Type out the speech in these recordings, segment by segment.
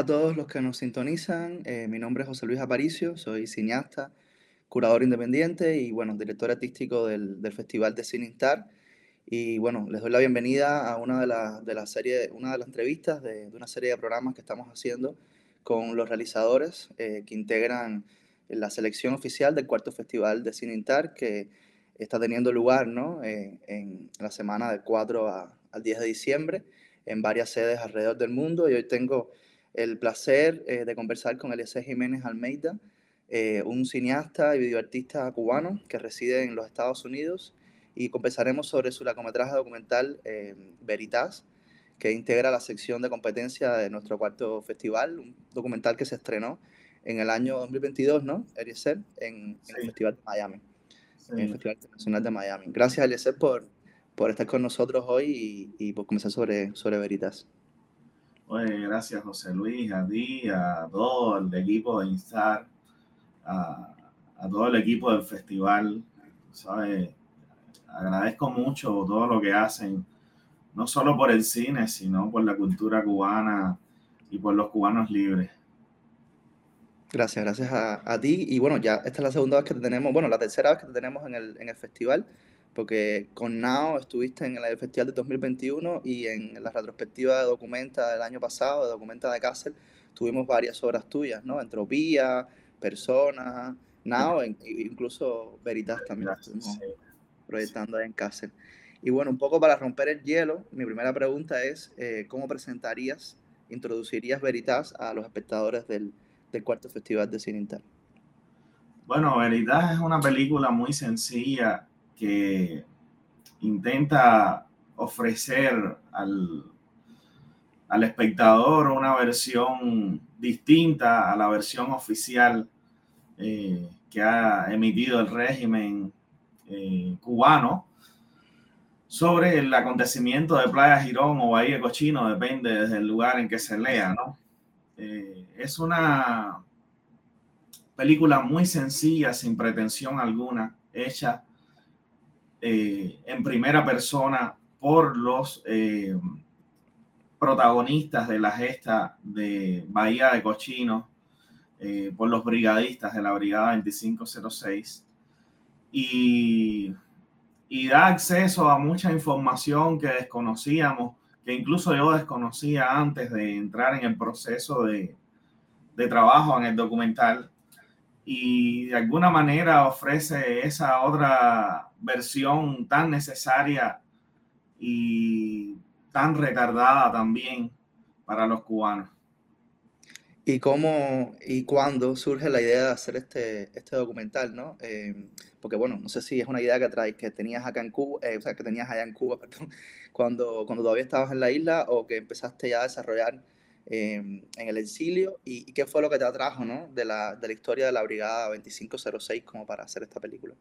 Hola a todos los que nos sintonizan. Eh, mi nombre es José Luis Aparicio, soy cineasta, curador independiente y bueno, director artístico del, del Festival de Cine Instar. Y bueno, les doy la bienvenida a una de las de la serie, una de las entrevistas de, de, una serie de programas que estamos haciendo con los realizadores eh, que integran la selección oficial del cuarto Festival de Cine Instar que está teniendo lugar ¿no? Eh, en la semana del 4 a, al 10 de diciembre en varias sedes alrededor del mundo. Y hoy tengo el placer eh, de conversar con Eliezer Jiménez Almeida, eh, un cineasta y videoartista cubano que reside en los Estados Unidos, y conversaremos sobre su largometraje documental eh, Veritas, que integra la sección de competencia de nuestro cuarto festival, un documental que se estrenó en el año 2022, ¿no, Eliezer? En, sí. en el Festival de Miami, sí. en el Festival Internacional de Miami. Gracias, Eliezer, por, por estar con nosotros hoy y, y por comenzar sobre, sobre Veritas. Pues gracias José Luis, a ti, a todo el equipo de Instar, a, a todo el equipo del festival. ¿sabes? Agradezco mucho todo lo que hacen, no solo por el cine, sino por la cultura cubana y por los cubanos libres. Gracias, gracias a, a ti. Y bueno, ya esta es la segunda vez que te tenemos, bueno, la tercera vez que te tenemos en el, en el festival porque con Nao estuviste en el Festival de 2021 y en la retrospectiva de Documenta del año pasado, de Documenta de Cáceres, tuvimos varias obras tuyas, ¿no? Entropía, Personas, Nao, e incluso Veritas también estuvimos proyectando ahí en Cáceres. Y bueno, un poco para romper el hielo, mi primera pregunta es, eh, ¿cómo presentarías, introducirías Veritas a los espectadores del, del cuarto Festival de Cine Inter? Bueno, Veritas es una película muy sencilla que intenta ofrecer al, al espectador una versión distinta a la versión oficial eh, que ha emitido el régimen eh, cubano sobre el acontecimiento de Playa Girón o Bahía Cochino, depende del lugar en que se lea, ¿no? Eh, es una película muy sencilla, sin pretensión alguna, hecha eh, en primera persona por los eh, protagonistas de la gesta de Bahía de Cochino, eh, por los brigadistas de la Brigada 2506, y, y da acceso a mucha información que desconocíamos, que incluso yo desconocía antes de entrar en el proceso de, de trabajo en el documental. Y de alguna manera ofrece esa otra versión tan necesaria y tan retardada también para los cubanos. ¿Y cómo y cuándo surge la idea de hacer este, este documental, no? Eh, porque bueno, no sé si es una idea que traes, que tenías acá en Cuba, eh, o sea, que tenías allá en Cuba, cuando, cuando todavía estabas en la isla o que empezaste ya a desarrollar eh, en el exilio y, y, qué fue lo que te atrajo, ¿no? De la, de la historia de la Brigada 2506 como para hacer esta película.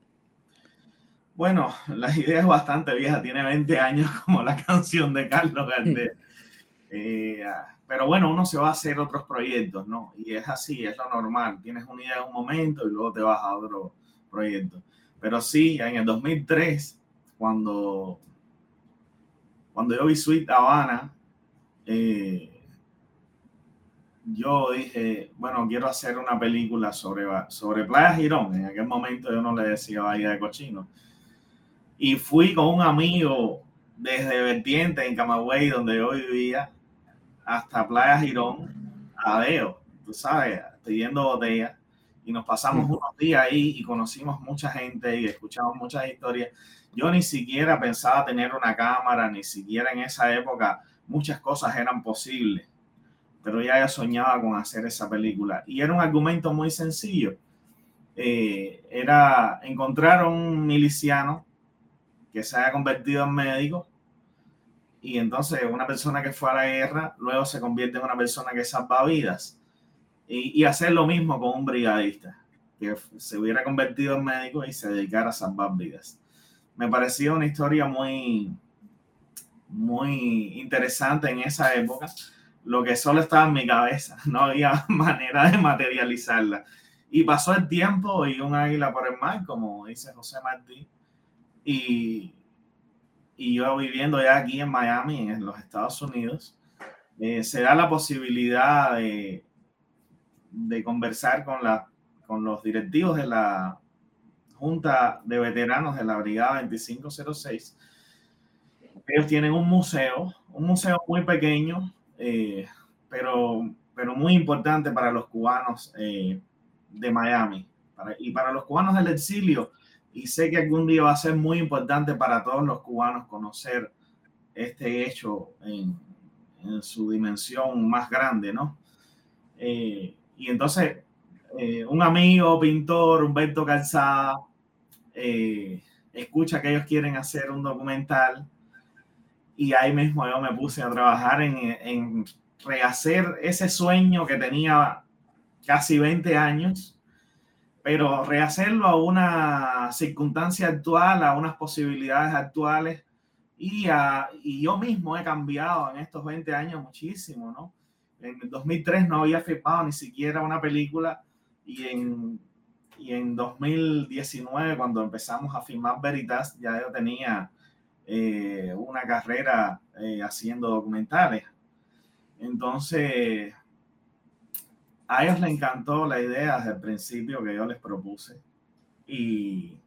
Bueno, la idea es bastante vieja, tiene 20 años como la canción de Carlos Gardel. eh, pero bueno, uno se va a hacer otros proyectos, ¿no? Y es así, es lo normal. Tienes una idea en un momento y luego te vas a otro proyecto. Pero sí, en el 2003, cuando, cuando yo vi Sweet Habana, eh, yo dije, bueno, quiero hacer una película sobre, sobre Playa Girón. En aquel momento yo no le decía Bahía de Cochino. Y fui con un amigo desde Vertiente, en Camagüey, donde yo vivía, hasta Playa Girón, a Deo, tú sabes, pidiendo botellas. Y nos pasamos unos días ahí y conocimos mucha gente y escuchamos muchas historias. Yo ni siquiera pensaba tener una cámara, ni siquiera en esa época muchas cosas eran posibles pero ya, ya soñaba con hacer esa película. Y era un argumento muy sencillo. Eh, era encontrar un miliciano que se haya convertido en médico y entonces una persona que fue a la guerra luego se convierte en una persona que salva vidas. Y, hacer lo mismo con un brigadista, que se hubiera convertido en médico y se dedicara a salvar vidas. Me parecía una historia muy, muy interesante en esa época, lo que solo estaba en mi cabeza, no había manera de materializarla. Y pasó el tiempo y un águila por el mar, como dice José Martí, y, y yo viviendo ya aquí en Miami, en los Estados Unidos, eh, se da la posibilidad de, de conversar con, la, con los directivos de la Junta de Veteranos de la Brigada 2506. Ellos tienen un museo, un museo muy pequeño, eh, pero, pero muy importante para los cubanos eh, de Miami y para los cubanos del exilio. Y sé que algún día va a ser muy importante para todos los cubanos conocer este hecho en, su dimensión más grande, ¿no? Eh, y entonces, un amigo, pintor, Humberto Calzada, escucha que ellos quieren hacer un documental y ahí mismo yo me puse a trabajar en, en rehacer ese sueño que tenía casi 20 años, pero rehacerlo a una circunstancia actual, a unas posibilidades actuales. Y, a, y yo mismo he cambiado en estos 20 años muchísimo, ¿no? En 2003 no había firmado ni siquiera una película y en, y en 2019, cuando empezamos a filmar Veritas, ya yo tenía eh, una carrera eh, haciendo documentales. Entonces, a ellos les encantó la idea desde el principio que yo les propuse. Y,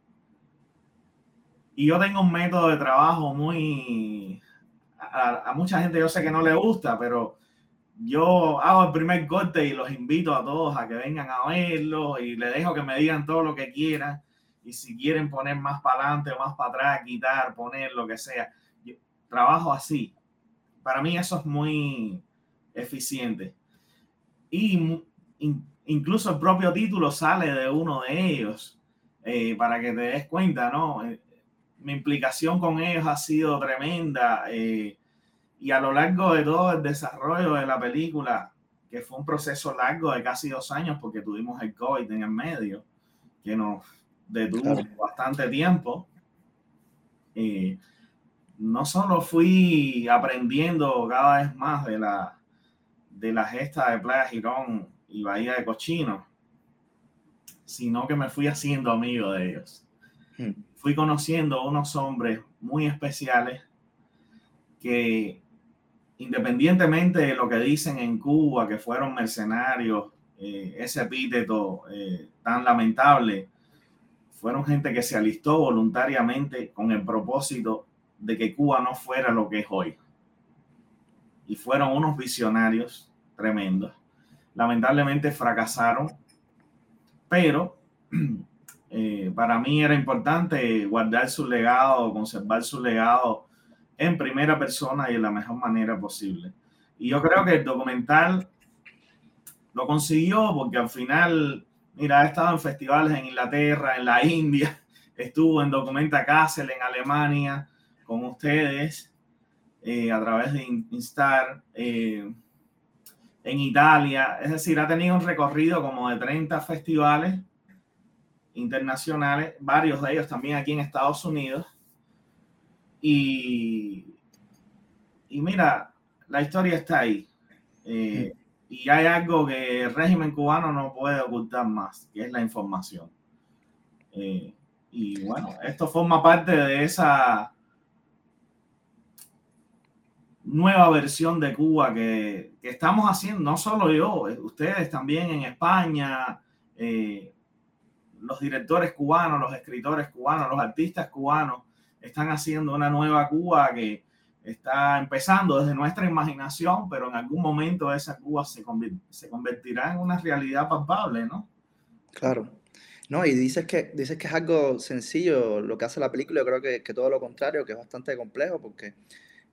y yo tengo un método de trabajo muy... A, mucha gente yo sé que no le gusta, pero yo hago el primer corte y los invito a todos a que vengan a verlo y les dejo que me digan todo lo que quieran y si quieren poner más para adelante o más para atrás, quitar, poner lo que sea. Trabajo así. Para mí eso es muy eficiente. Y incluso el propio título sale de uno de ellos, eh, para que te des cuenta, ¿no? Eh, mi implicación con ellos ha sido tremenda. Eh, y a lo largo de todo el desarrollo de la película, que fue un proceso largo de casi dos años, porque tuvimos el COVID en el medio, que nos detuvo bastante tiempo. y no solo fui aprendiendo cada vez más de la, de la gesta de Playa Girón y Bahía de Cochino, sino que me fui haciendo amigo de ellos. Hmm. Fui conociendo unos hombres muy especiales que independientemente de lo que dicen en Cuba, que fueron mercenarios, eh, ese epíteto eh, tan lamentable, fueron gente que se alistó voluntariamente con el propósito de que Cuba no fuera lo que es hoy. Y fueron unos visionarios tremendos. Lamentablemente fracasaron, pero eh, para mí era importante guardar su legado, conservar su legado en primera persona y de la mejor manera posible. Y yo creo que el documental lo consiguió porque al final Mira, ha estado en festivales en Inglaterra, en la India, estuvo en Documenta Kassel en Alemania con ustedes eh, a través de Instar, eh, en Italia, es decir, ha tenido un recorrido como de 30 festivales internacionales, varios de ellos también aquí en Estados Unidos. Y, y mira, la historia está ahí. Eh, y hay algo que el régimen cubano no puede ocultar más, que es la información. Eh, y bueno, esto forma parte de esa nueva versión de Cuba que, que estamos haciendo, no solo yo, eh, ustedes también en España, eh, los directores cubanos, los escritores cubanos, los artistas cubanos, están haciendo una nueva Cuba que, está empezando desde nuestra imaginación, pero en algún momento esa Cuba se, se convertirá en una realidad palpable, ¿no? Claro. No, y dices que, dices que es algo sencillo lo que hace la película, yo creo que, que todo lo contrario, que es bastante complejo, porque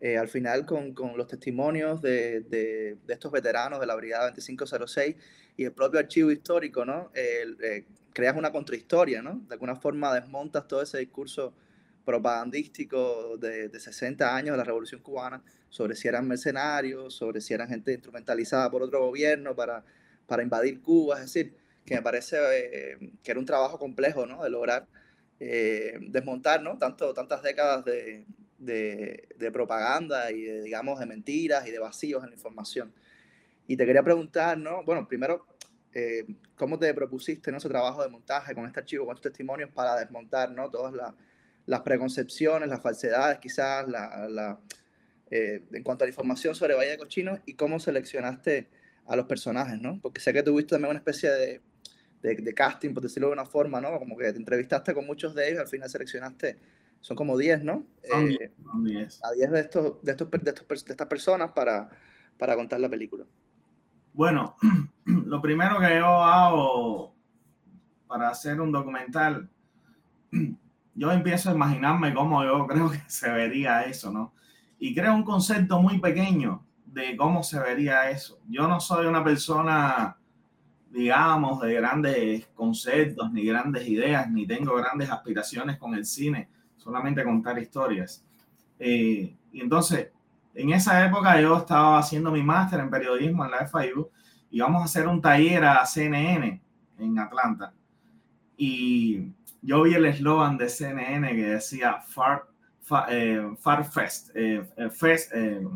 eh, al final con, con los testimonios de, de, estos veteranos de la Brigada 2506 y el propio archivo histórico, ¿no? Eh, creas una contrahistoria, ¿no? De alguna forma desmontas todo ese discurso propagandístico de, de 60 años de la Revolución Cubana, sobre si eran mercenarios, sobre si eran gente instrumentalizada por otro gobierno para, para invadir Cuba, es decir, que me parece eh, que era un trabajo complejo, ¿no? De lograr desmontar, ¿no? Tanto, tantas décadas de, de, de, propaganda y de, digamos, de mentiras y de vacíos en la información. Y te quería preguntar, ¿no? Bueno, primero, eh, ¿cómo te propusiste ¿no? ese trabajo de montaje con este archivo, con estos testimonios para desmontar, ¿no? Todas las preconcepciones, las falsedades, quizás, la, la eh, en cuanto a la información sobre Valle de Cochinos y cómo seleccionaste a los personajes, ¿no? Porque sé que tuviste también una especie de, de, casting, por decirlo de una forma, ¿no? Como que te entrevistaste con muchos de ellos, al final seleccionaste, son como 10, ¿no? Son 10. Eh, a 10 de, estos, de, estos, de, estos, de estas personas para, para contar la película. Bueno, lo primero que yo hago para hacer un documental, yo empiezo a imaginarme cómo yo creo que se vería eso, ¿no? y creo un concepto muy pequeño de cómo se vería eso. Yo no soy una persona, digamos, de grandes conceptos, ni grandes ideas, ni tengo grandes aspiraciones con el cine, solamente contar historias. Eh, y entonces, en esa época yo estaba haciendo mi máster en periodismo en la FIU y vamos a hacer un taller a CNN en Atlanta. Y yo vi el eslogan de CNN que decía Far eh, Fest, eh, eh, Fest eh,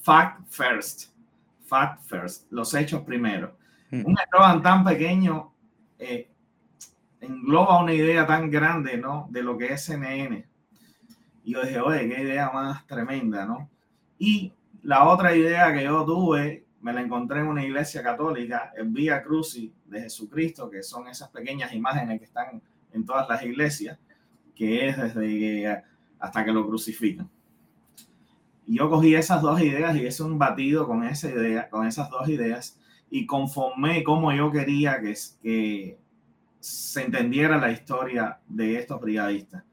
Fact First, Fact First, los hechos primero. Mm. Un eslogan tan pequeño engloba una idea tan grande, ¿no? De lo que es CNN. Y yo dije, oye, qué idea más tremenda, ¿no? Y la otra idea que yo tuve, me la encontré en una iglesia católica, el Vía Crucis de Jesucristo, que son esas pequeñas imágenes que están en todas las iglesias, que es desde hasta que lo crucifican. Y yo cogí esas dos ideas y hice un batido con esa idea, con esas dos ideas y conformé cómo yo quería que, que se entendiera la historia de estos brigadistas.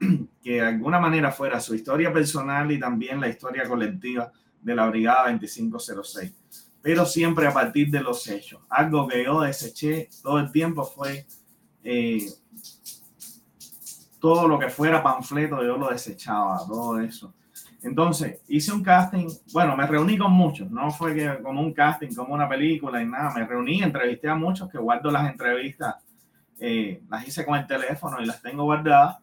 Que de alguna manera fuera su historia personal y también la historia colectiva de la Brigada 2506. Pero siempre a partir de los hechos. Algo que yo deseché todo el tiempo fue eh, todo lo que fuera panfleto, yo lo desechaba, todo eso. Entonces, hice un casting, bueno, me reuní con muchos, no fue que como un casting, como una película y nada, me reuní, entrevisté a muchos que guardo las entrevistas, eh, las hice con el teléfono y las tengo guardadas,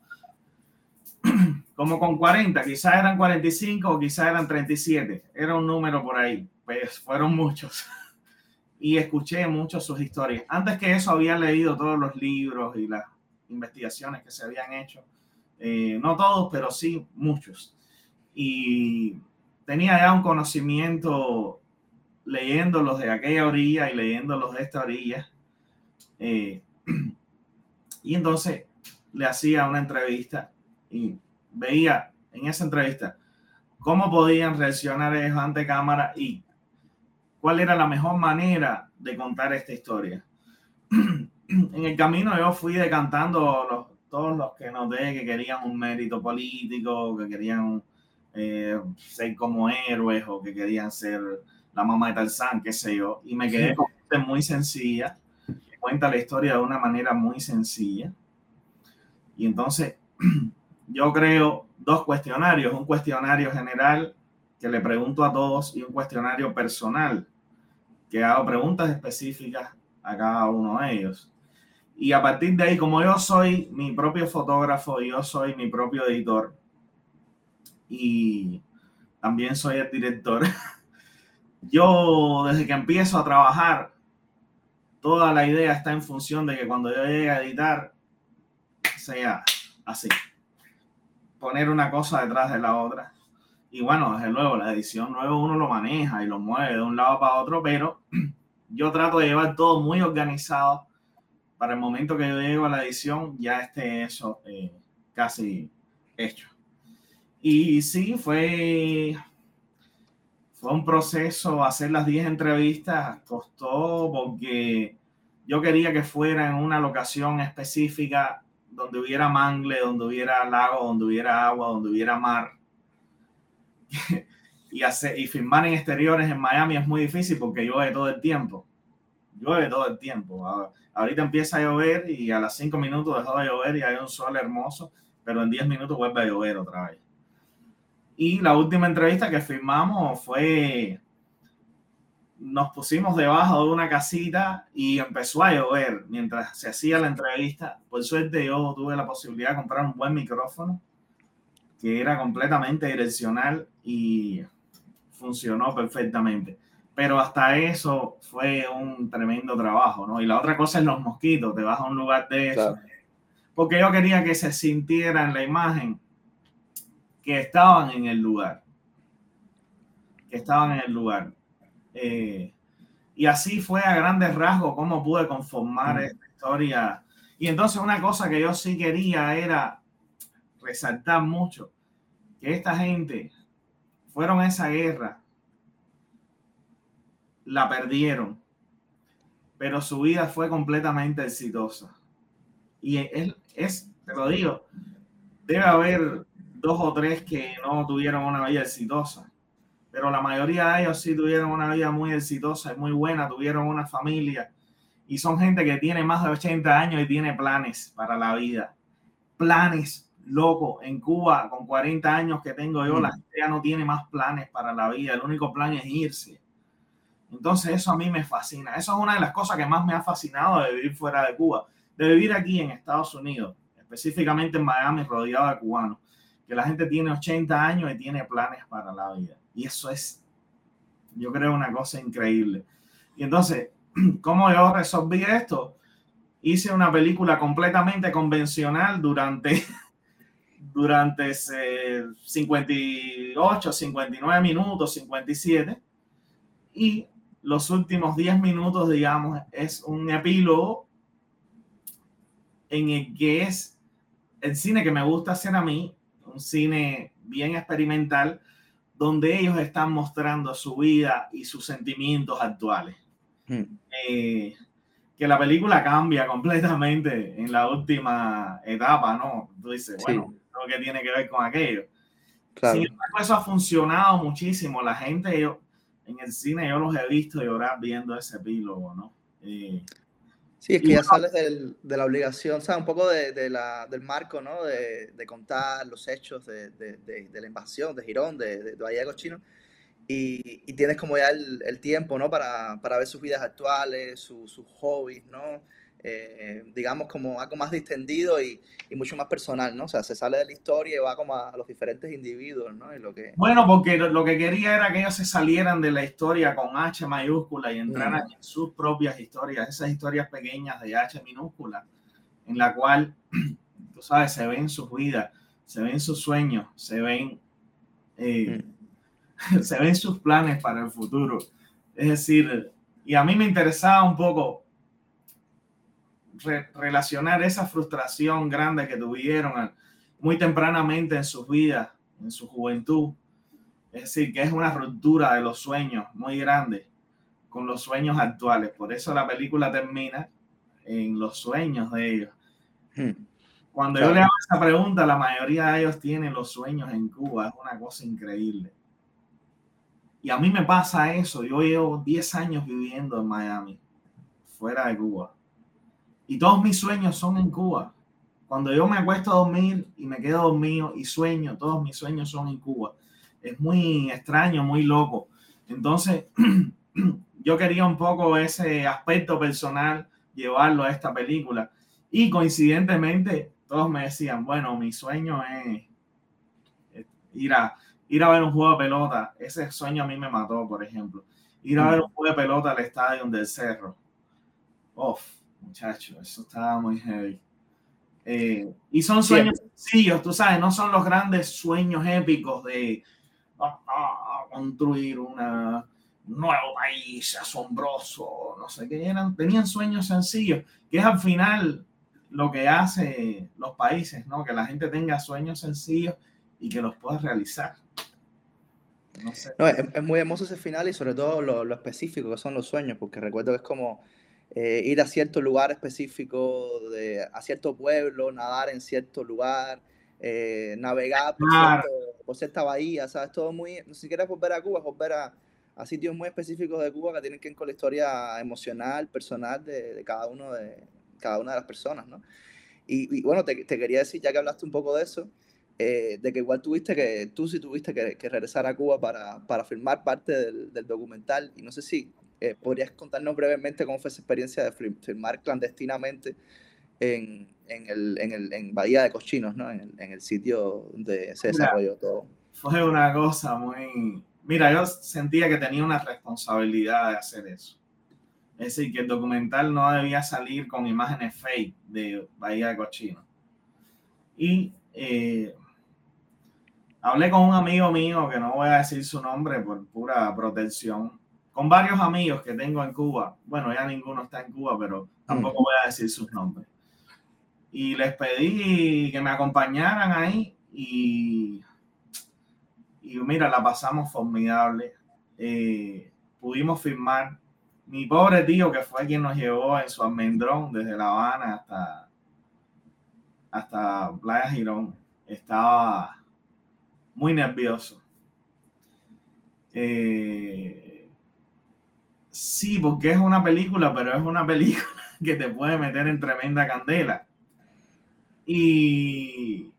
como con 40, quizás eran 45 o quizás eran 37, era un número por ahí, pues fueron muchos. y escuché muchas sus historias. Antes que eso había leído todos los libros y las investigaciones que se habían hecho. Eh, no todos, pero sí muchos. Y tenía ya un conocimiento leyéndolos de aquella orilla y leyéndolos de esta orilla. Eh, y entonces le hacía una entrevista y veía en esa entrevista cómo podían reaccionar ellos ante cámara y cuál era la mejor manera de contar esta historia. en el camino yo fui decantando los, todos los que noté que querían un mérito político, que querían eh, ser como héroes o que querían ser la mamá de Tarzán, qué sé yo, y me quedé con gente muy sencilla, cuenta la historia de una manera muy sencilla. Y entonces yo creo dos cuestionarios, un cuestionario general que le pregunto a todos y un cuestionario personal que hago preguntas específicas a cada uno de ellos. Y a partir de ahí, como yo soy mi propio fotógrafo, yo soy mi propio editor y también soy el director, yo desde que empiezo a trabajar, toda la idea está en función de que cuando yo llegue a editar, sea así. Poner una cosa detrás de la otra. Y bueno, desde luego, la edición luego uno lo maneja y lo mueve de un lado para otro, pero yo trato de llevar todo muy organizado para el momento que yo llego a la edición ya esté eso eh, casi hecho. Y sí, fue, fue un proceso hacer las 10 entrevistas, costó porque yo quería que fuera en una locación específica donde hubiera mangle, donde hubiera lago, donde hubiera agua, donde hubiera mar. y, hacer, y filmar en exteriores en Miami es muy difícil porque llueve todo el tiempo. Llueve todo el tiempo. Ahorita empieza a llover y a las cinco minutos dejó de llover y hay un sol hermoso, pero en 10 minutos vuelve a llover otra vez. Y la última entrevista que firmamos fue, nos pusimos debajo de una casita y empezó a llover mientras se hacía la entrevista. Por suerte yo tuve la posibilidad de comprar un buen micrófono que era completamente direccional y funcionó perfectamente. Pero hasta eso fue un tremendo trabajo, ¿no? Y la otra cosa es los mosquitos, te vas a un lugar de eso. Porque yo quería que se sintiera en la imagen que estaban en el lugar. Que estaban en el lugar. Eh, y así fue a grandes rasgos cómo pude conformar mm. esta historia. Y entonces una cosa que yo sí quería era resaltar mucho, que esta gente fueron a esa guerra, la perdieron, pero su vida fue completamente exitosa. Y es, es te lo digo, debe haber dos o tres que no tuvieron una vida exitosa, pero la mayoría de ellos sí tuvieron una vida muy exitosa y muy buena, tuvieron una familia. Y son gente que tiene más de 80 años y tiene planes para la vida, planes loco en Cuba con 40 años que tengo yo, la mm. gente ya no tiene más planes para la vida, el único plan es irse. Entonces eso a mí me fascina, eso es una de las cosas que más me ha fascinado de vivir fuera de Cuba, de vivir aquí en Estados Unidos, específicamente en Miami, rodeado de cubanos que la gente tiene 80 años y tiene planes para la vida. Y eso es, yo creo, una cosa increíble. Y entonces, ¿cómo yo resolví esto? Hice una película completamente convencional durante, durante 58, 59 minutos, 57. Y los últimos 10 minutos, digamos, es un epílogo en el que es el cine que me gusta hacer a mí un cine bien experimental donde ellos están mostrando su vida y sus sentimientos actuales. Hmm. Eh, que la película cambia completamente en la última etapa, ¿no? Tú dices, bueno, lo que tiene que ver con aquello. Claro. eso ha funcionado muchísimo. La gente, yo, en el cine, yo los he visto llorar viendo ese epílogo, ¿no? Eh, Sí, es que ya sales del, de la obligación, o sea, un poco de, de la, del marco, ¿no? De, de contar los hechos de, de, la invasión de Girón, de, de Cochino, y, y, tienes como ya el, el tiempo, ¿no? Para, para, ver sus vidas actuales, sus hobbies, ¿no? Eh, digamos, como algo más distendido y, y, mucho más personal, ¿no? O sea, se sale de la historia y va como a los diferentes individuos, ¿no? Y lo que... Bueno, porque lo, que quería era que ellos se salieran de la historia con H mayúscula y entraran mm. en sus propias historias, esas historias pequeñas de H minúscula, en la cual, tú sabes, se ven sus vidas, se ven sus sueños, se ven, eh, mm. se ven sus planes para el futuro. Es decir, y a mí me interesaba un poco relacionar esa frustración grande que tuvieron muy tempranamente en sus vidas, en su juventud. Es decir, que es una ruptura de los sueños muy grande con los sueños actuales. Por eso la película termina en los sueños de ellos. Hmm. Cuando yo le hago esa pregunta, la mayoría de ellos tienen los sueños en Cuba. Es una cosa increíble. Y a mí me pasa eso. Yo llevo 10 años viviendo en Miami, fuera de Cuba. Y todos mis sueños son en Cuba. Cuando yo me acuesto a dormir y me quedo dormido y sueño, todos mis sueños son en Cuba. Es muy extraño, muy loco. Entonces, yo quería un poco ese aspecto personal llevarlo a esta película. Y coincidentemente, todos me decían, bueno, mi sueño es ir a, ir a ver un juego de pelota. Ese sueño a mí me mató, por ejemplo. Ir a mm. ver un juego de pelota al estadio del Cerro. Uf, muchachos, eso estaba muy heavy. Eh, y son sueños sencillos, tú sabes, no son los grandes sueños épicos de ah, ah, construir un nuevo país asombroso, no sé qué eran, tenían sueños sencillos, que es al final lo que hace los países, ¿no? Que la gente tenga sueños sencillos y que los pueda realizar. No sé. No, es, muy hermoso ese final y sobre todo lo, lo específico que son los sueños, porque recuerdo que es como eh, ir a cierto lugar específico, de, a cierto pueblo, nadar en cierto lugar, eh, navegar por, cierta bahía, ¿sabes? Todo muy, no siquiera volver a Cuba, volver a, a, sitios muy específicos de Cuba que tienen que ver con la historia emocional, personal de, de, cada uno de cada una de las personas, ¿no? Y, bueno, te, te, quería decir, ya que hablaste un poco de eso, eh, de que igual tuviste que, tú sí tuviste que, que regresar a Cuba para, para filmar parte del, del, documental. Y no sé si eh, podrías contarnos brevemente cómo fue esa experiencia de filmar clandestinamente en, en, el, en, el, en Bahía de Cochinos, ¿no? En el, en el sitio donde se desarrolló todo. Fue una cosa muy... Mira, yo sentía que tenía una responsabilidad de hacer eso. Es decir, que el documental no debía salir con imágenes fake de Bahía de Cochinos. Y eh, hablé con un amigo mío, que no voy a decir su nombre por pura protección, con varios amigos que tengo en Cuba. Bueno, ya ninguno está en Cuba, pero tampoco voy a decir sus nombres. Y les pedí que me acompañaran ahí y, y mira, la pasamos formidable. Eh, pudimos firmar mi pobre tío, que fue quien nos llevó en su almendrón desde La Habana hasta, hasta Playa Girón, estaba muy nervioso. Eh, sí, porque es una película, pero es una película que te puede meter en tremenda candela. Y,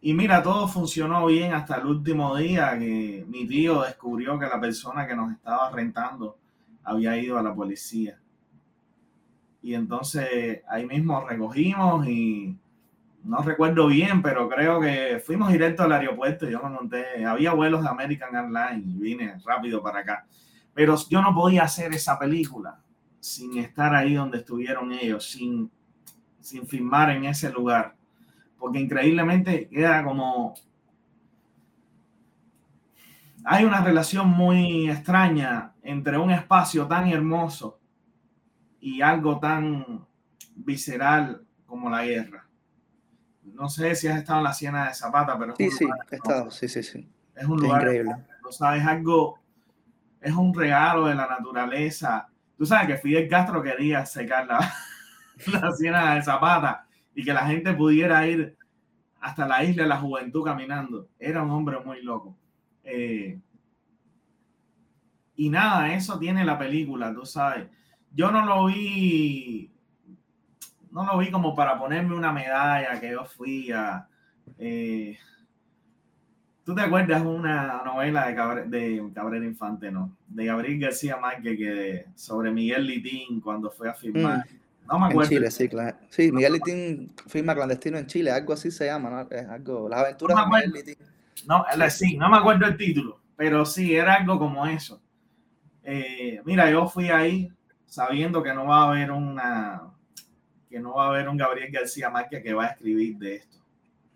y mira, todo funcionó bien hasta el último día que mi tío descubrió que la persona que nos estaba rentando había ido a la policía. Y entonces ahí mismo recogimos y no recuerdo bien, pero creo que fuimos directo al aeropuerto. Yo me monté, había vuelos de American Airlines y vine rápido para acá. Pero yo no podía hacer esa película sin estar ahí donde estuvieron ellos, sin, sin filmar en ese lugar. Porque increíblemente queda como hay una relación muy extraña entre un espacio tan hermoso y algo tan visceral como la guerra. No sé si has estado en la Siena de Zapata, pero... Sí, sí, he estado, sí, sí, sí. Es un lugar... Increíble. Sabes, algo... Es un regalo de la naturaleza. Tú sabes que Fidel Castro quería secar la, la Siena de Zapata y que la gente pudiera ir hasta la isla de la juventud caminando. Era un hombre muy loco. Eh, y nada, eso tiene la película, tú sabes. Yo no lo vi, no lo vi como para ponerme una medalla que yo fui a... Eh, ¿Tú te acuerdas una novela de, Cabrera, de Cabrera Infante, no? De Gabriel García Márquez que sobre Miguel Litín cuando fue a filmar. Mm. No me acuerdo. En Chile, sí, claro. Sí, Miguel Litín firma clandestino en Chile, algo así se llama, ¿no? Es algo, las aventuras de Miguel Litín. No, sí, no me acuerdo el título, pero sí, era algo como eso. Eh, mira, yo fui ahí sabiendo que no va a haber una, que no va a haber un Gabriel García Márquez que va a escribir de esto.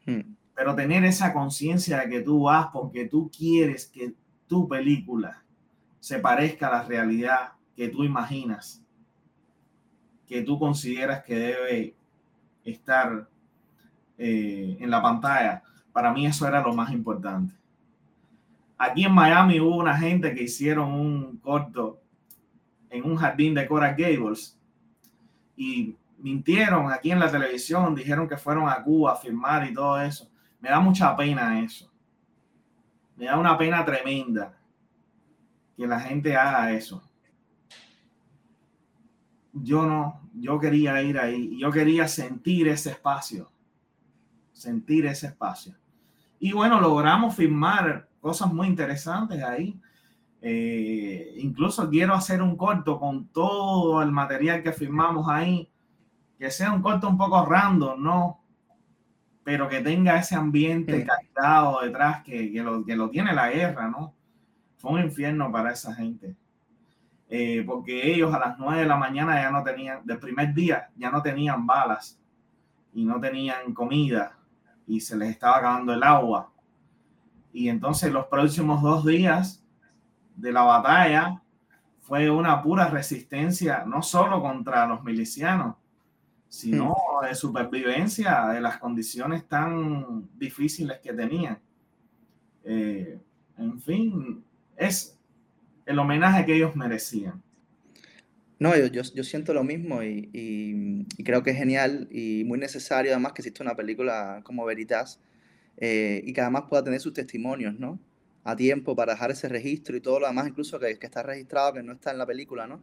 Hmm. Pero tener esa conciencia de que tú vas porque tú quieres que tu película se parezca a la realidad que tú imaginas, que tú consideras que debe estar eh, en la pantalla, para mí eso era lo más importante. Aquí en Miami hubo una gente que hicieron un corto en un jardín de Coral Gables y mintieron aquí en la televisión, dijeron que fueron a Cuba a filmar y todo eso. Me da mucha pena eso. Me da una pena tremenda que la gente haga eso. Yo no, yo quería ir ahí, yo quería sentir ese espacio, sentir ese espacio. Y bueno, logramos filmar cosas muy interesantes ahí. Eh, incluso quiero hacer un corto con todo el material que firmamos ahí, que sea un corto un poco random, ¿no? Pero que tenga ese ambiente captado detrás que, que, lo, que lo tiene la guerra, ¿no? Fue un infierno para esa gente. Eh, porque ellos a las 9 de la mañana ya no tenían, del primer día, ya no tenían balas y no tenían comida y se les estaba acabando el agua y entonces los próximos dos días de la batalla fue una pura resistencia, no solo contra los milicianos, sino de supervivencia de las condiciones tan difíciles que tenían. Eh, en fin, es el homenaje que ellos merecían. No, yo, yo, siento lo mismo y, y, creo que es genial y muy necesario además que exista una película como Veritas eh, y que además pueda tener sus testimonios, ¿no? A tiempo para dejar ese registro y todo lo demás, incluso que, que está registrado, que no está en la película, ¿no?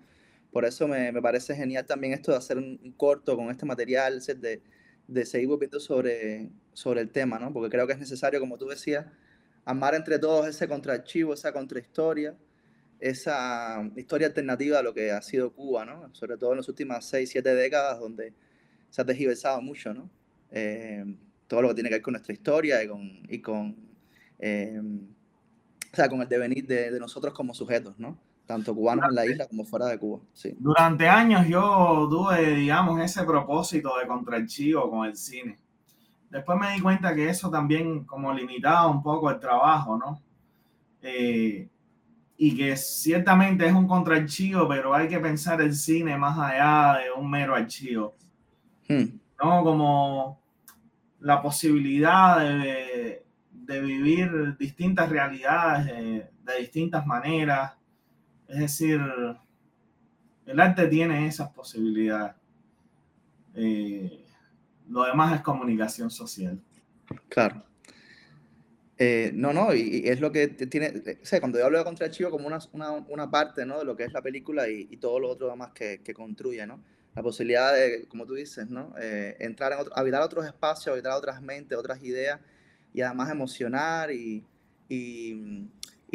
Por eso me, me parece genial también esto de hacer un, corto con este material, de, de seguir volviendo sobre, sobre el tema, ¿no? Porque creo que es necesario, como tú decías, armar entre todos ese contraarchivo, esa contrahistoria, esa historia alternativa a lo que ha sido Cuba, ¿no? Sobre todo en las últimas seis, siete décadas, donde se ha tergiversado mucho, ¿no? Eh, todo lo que tiene que ver con nuestra historia y con, y con, eh, o sea, con el devenir de, de, nosotros como sujetos, ¿no? Tanto cubanos en la isla como fuera de Cuba. Sí. Durante años yo tuve, digamos, ese propósito de contraarchivo con el cine. Después me di cuenta que eso también como limitaba un poco el trabajo, ¿no? Eh, y que ciertamente es un contraarchivo, pero hay que pensar el cine más allá de un mero archivo. Hmm. ¿No? Como la posibilidad de, de vivir distintas realidades de, de, distintas maneras. Es decir, el arte tiene esas posibilidades. Eh, lo demás es comunicación social. Claro. Eh, no, no, y, es lo que tiene, o sea, cuando yo hablo de contraarchivo como una, una, una, parte, ¿no? De lo que es la película y, y todo lo otro demás que, que construye, ¿no? la posibilidad de, como tú dices, ¿no? Eh, entrar en otro, habitar otros espacios, habitar otras mentes, otras ideas y además emocionar y,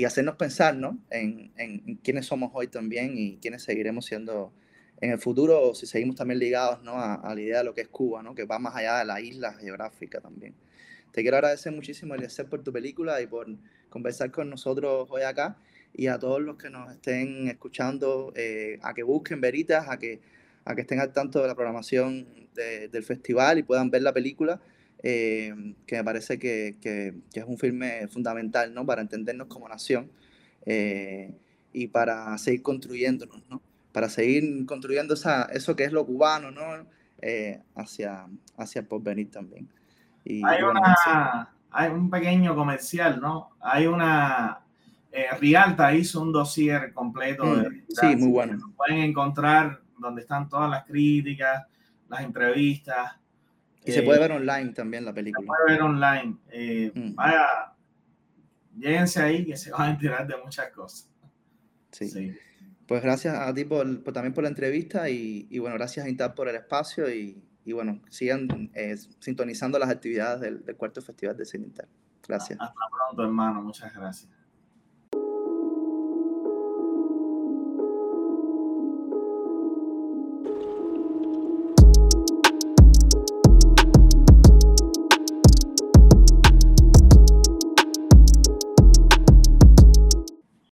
y hacernos pensar ¿no? en, en, quiénes somos hoy también y quiénes seguiremos siendo en el futuro o si seguimos también ligados ¿no? a, a, la idea de lo que es Cuba, ¿no? que va más allá de la isla geográfica también. Te quiero agradecer muchísimo, Eliezer, por tu película y por conversar con nosotros hoy acá y a todos los que nos estén escuchando, eh, a que busquen veritas, a que a que estén al tanto de la programación de, del festival y puedan ver la película, eh, que me parece que, que, que, es un filme fundamental ¿no? para entendernos como nación eh, y para seguir construyéndonos, ¿no? para seguir construyendo esa, eso que es lo cubano ¿no? Eh, hacia, hacia el porvenir también. Y, hay, bueno, una, hay un pequeño comercial, ¿no? Hay una... Rialta hizo un dossier completo. Mm, de, sí, muy bueno. Pueden encontrar donde están todas las críticas, las entrevistas. Y eh, se puede ver online también la película. Se puede ver online. Eh, mm. Vaya, lléguense ahí que se van a enterar de muchas cosas. Sí. sí. Pues gracias a ti por, por, también por la entrevista y, y, bueno, gracias a Intab por el espacio y, y bueno, sigan eh, sintonizando las actividades del, del cuarto festival de Cine Inter. Gracias. Hasta pronto, hermano. Muchas gracias.